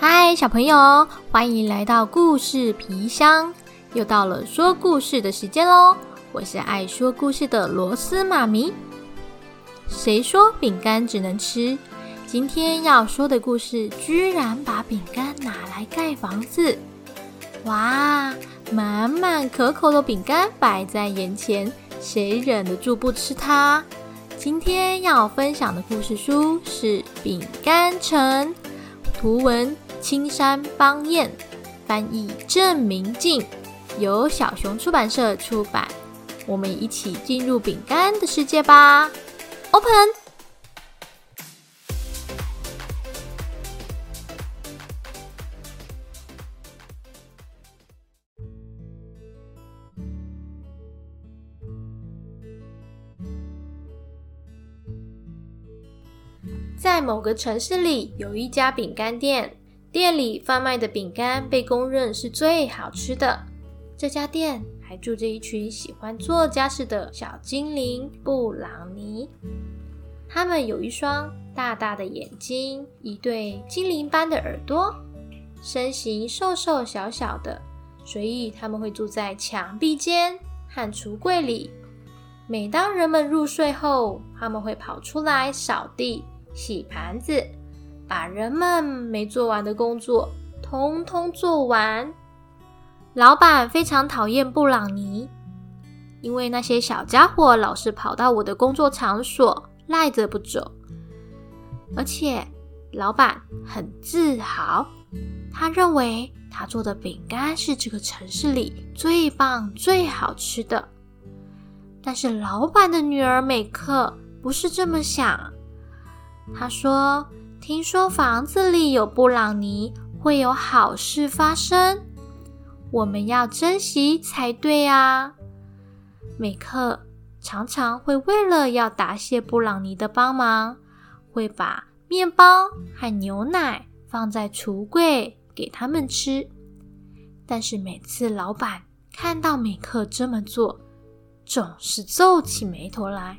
嗨，小朋友，欢迎来到故事皮箱，又到了说故事的时间喽！我是爱说故事的螺丝妈咪。谁说饼干只能吃？今天要说的故事，居然把饼干拿来盖房子！哇，满满可口的饼干摆在眼前，谁忍得住不吃它？今天要分享的故事书是《饼干城》，图文。青山邦彦翻译，郑明静由小熊出版社出版。我们一起进入饼干的世界吧！Open。在某个城市里，有一家饼干店。店里贩卖的饼干被公认是最好吃的。这家店还住着一群喜欢做家事的小精灵布朗尼。他们有一双大大的眼睛，一对精灵般的耳朵，身形瘦瘦小小的，所以他们会住在墙壁间和橱柜里。每当人们入睡后，他们会跑出来扫地、洗盘子。把人们没做完的工作通通做完。老板非常讨厌布朗尼，因为那些小家伙老是跑到我的工作场所赖着不走。而且，老板很自豪，他认为他做的饼干是这个城市里最棒、最好吃的。但是，老板的女儿美克不是这么想。她说。听说房子里有布朗尼，会有好事发生。我们要珍惜才对啊！美克常常会为了要答谢布朗尼的帮忙，会把面包和牛奶放在橱柜给他们吃。但是每次老板看到美克这么做，总是皱起眉头来。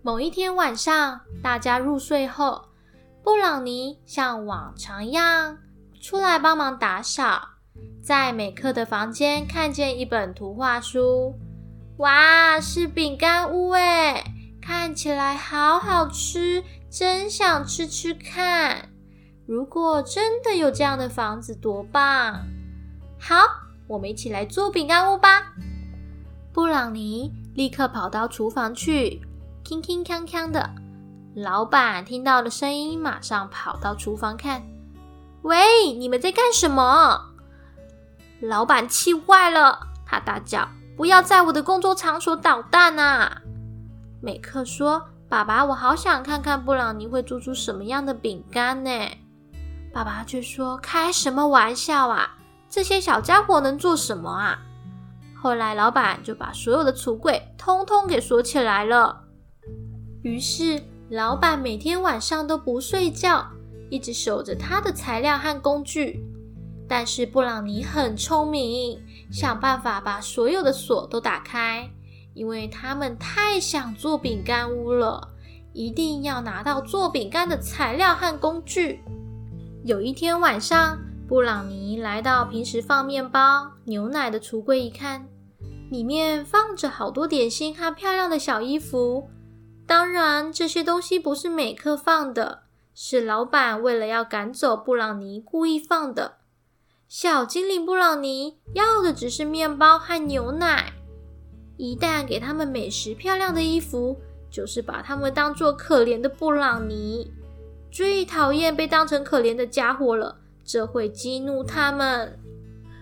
某一天晚上，大家入睡后。布朗尼像往常一样出来帮忙打扫，在美克的房间看见一本图画书，哇，是饼干屋哎，看起来好好吃，真想吃吃看。如果真的有这样的房子，多棒！好，我们一起来做饼干屋吧。布朗尼立刻跑到厨房去，铿铿锵锵的。老板听到了声音，马上跑到厨房看。喂，你们在干什么？老板气坏了，他大叫：“不要在我的工作场所捣蛋啊！”美克说：“爸爸，我好想看看布朗尼会做出什么样的饼干呢。”爸爸却说：“开什么玩笑啊！这些小家伙能做什么啊？”后来，老板就把所有的橱柜通通给锁起来了。于是。老板每天晚上都不睡觉，一直守着他的材料和工具。但是布朗尼很聪明，想办法把所有的锁都打开，因为他们太想做饼干屋了，一定要拿到做饼干的材料和工具。有一天晚上，布朗尼来到平时放面包、牛奶的橱柜，一看，里面放着好多点心和漂亮的小衣服。当然，这些东西不是美克放的，是老板为了要赶走布朗尼故意放的。小精灵布朗尼要的只是面包和牛奶，一旦给他们美食、漂亮的衣服，就是把他们当做可怜的布朗尼。最讨厌被当成可怜的家伙了，这会激怒他们。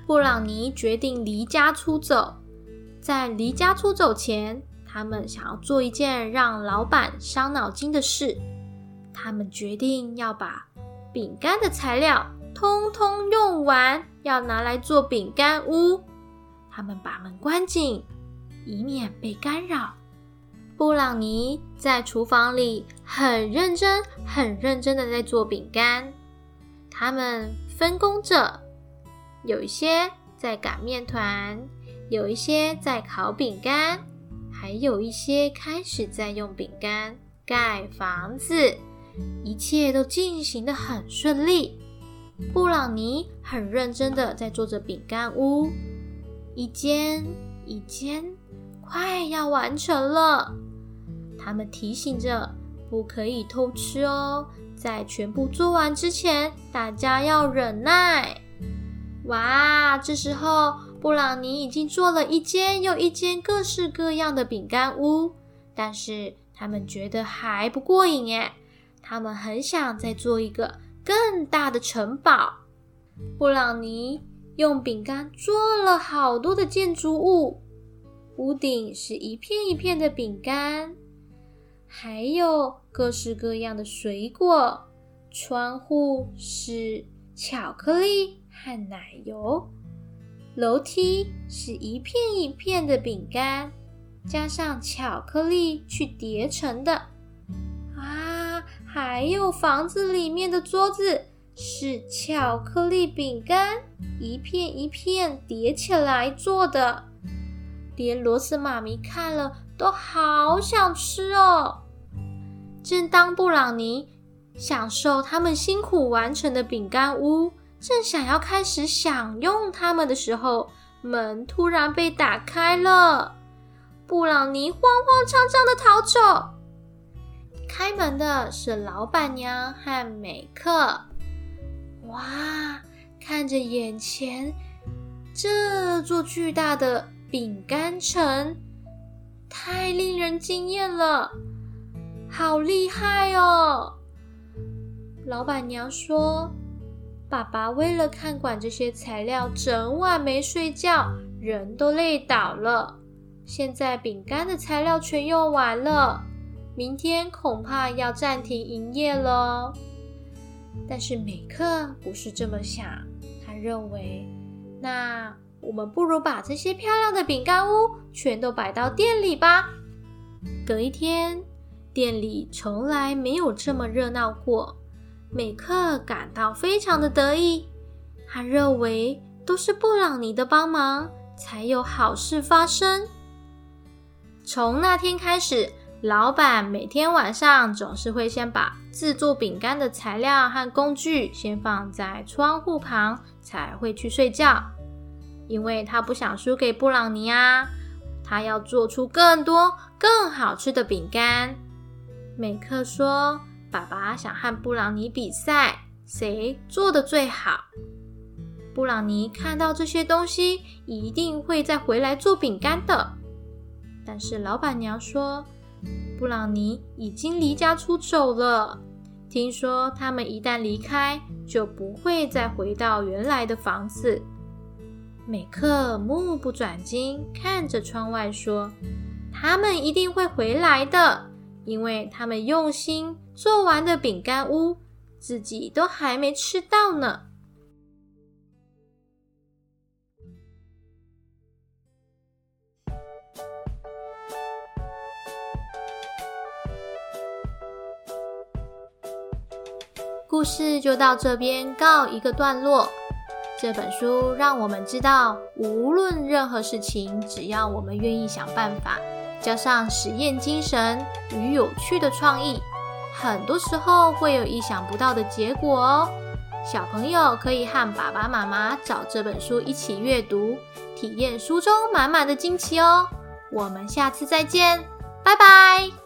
布朗尼决定离家出走，在离家出走前。他们想要做一件让老板伤脑筋的事，他们决定要把饼干的材料通通用完，要拿来做饼干屋。他们把门关紧，以免被干扰。布朗尼在厨房里很认真、很认真的在做饼干。他们分工着，有一些在擀面团，有一些在烤饼干。还有一些开始在用饼干盖房子，一切都进行的很顺利。布朗尼很认真的在做着饼干屋，一间一间，快要完成了。他们提醒着，不可以偷吃哦，在全部做完之前，大家要忍耐。哇，这时候布朗尼已经做了一间又一间各式各样的饼干屋，但是他们觉得还不过瘾耶，他们很想再做一个更大的城堡。布朗尼用饼干做了好多的建筑物，屋顶是一片一片的饼干，还有各式各样的水果，窗户是巧克力。和奶油，楼梯是一片一片的饼干，加上巧克力去叠成的。啊，还有房子里面的桌子是巧克力饼干一片一片叠起来做的，连罗斯妈咪看了都好想吃哦。正当布朗尼享受他们辛苦完成的饼干屋。正想要开始享用它们的时候，门突然被打开了。布朗尼慌慌张张的逃走。开门的是老板娘和美克。哇，看着眼前这座巨大的饼干城，太令人惊艳了，好厉害哦！老板娘说。爸爸为了看管这些材料，整晚没睡觉，人都累倒了。现在饼干的材料全用完了，明天恐怕要暂停营业了。但是美克不是这么想，他认为，那我们不如把这些漂亮的饼干屋全都摆到店里吧。隔一天，店里从来没有这么热闹过。美克感到非常的得意，他认为都是布朗尼的帮忙，才有好事发生。从那天开始，老板每天晚上总是会先把制作饼干的材料和工具先放在窗户旁，才会去睡觉，因为他不想输给布朗尼啊，他要做出更多更好吃的饼干。美克说。爸爸想和布朗尼比赛，谁做的最好？布朗尼看到这些东西，一定会再回来做饼干的。但是老板娘说，布朗尼已经离家出走了。听说他们一旦离开，就不会再回到原来的房子。美克目不转睛看着窗外说：“他们一定会回来的，因为他们用心。”做完的饼干屋，自己都还没吃到呢。故事就到这边告一个段落。这本书让我们知道，无论任何事情，只要我们愿意想办法，加上实验精神与有趣的创意。很多时候会有意想不到的结果哦。小朋友可以和爸爸妈妈找这本书一起阅读，体验书中满满的惊奇哦。我们下次再见，拜拜。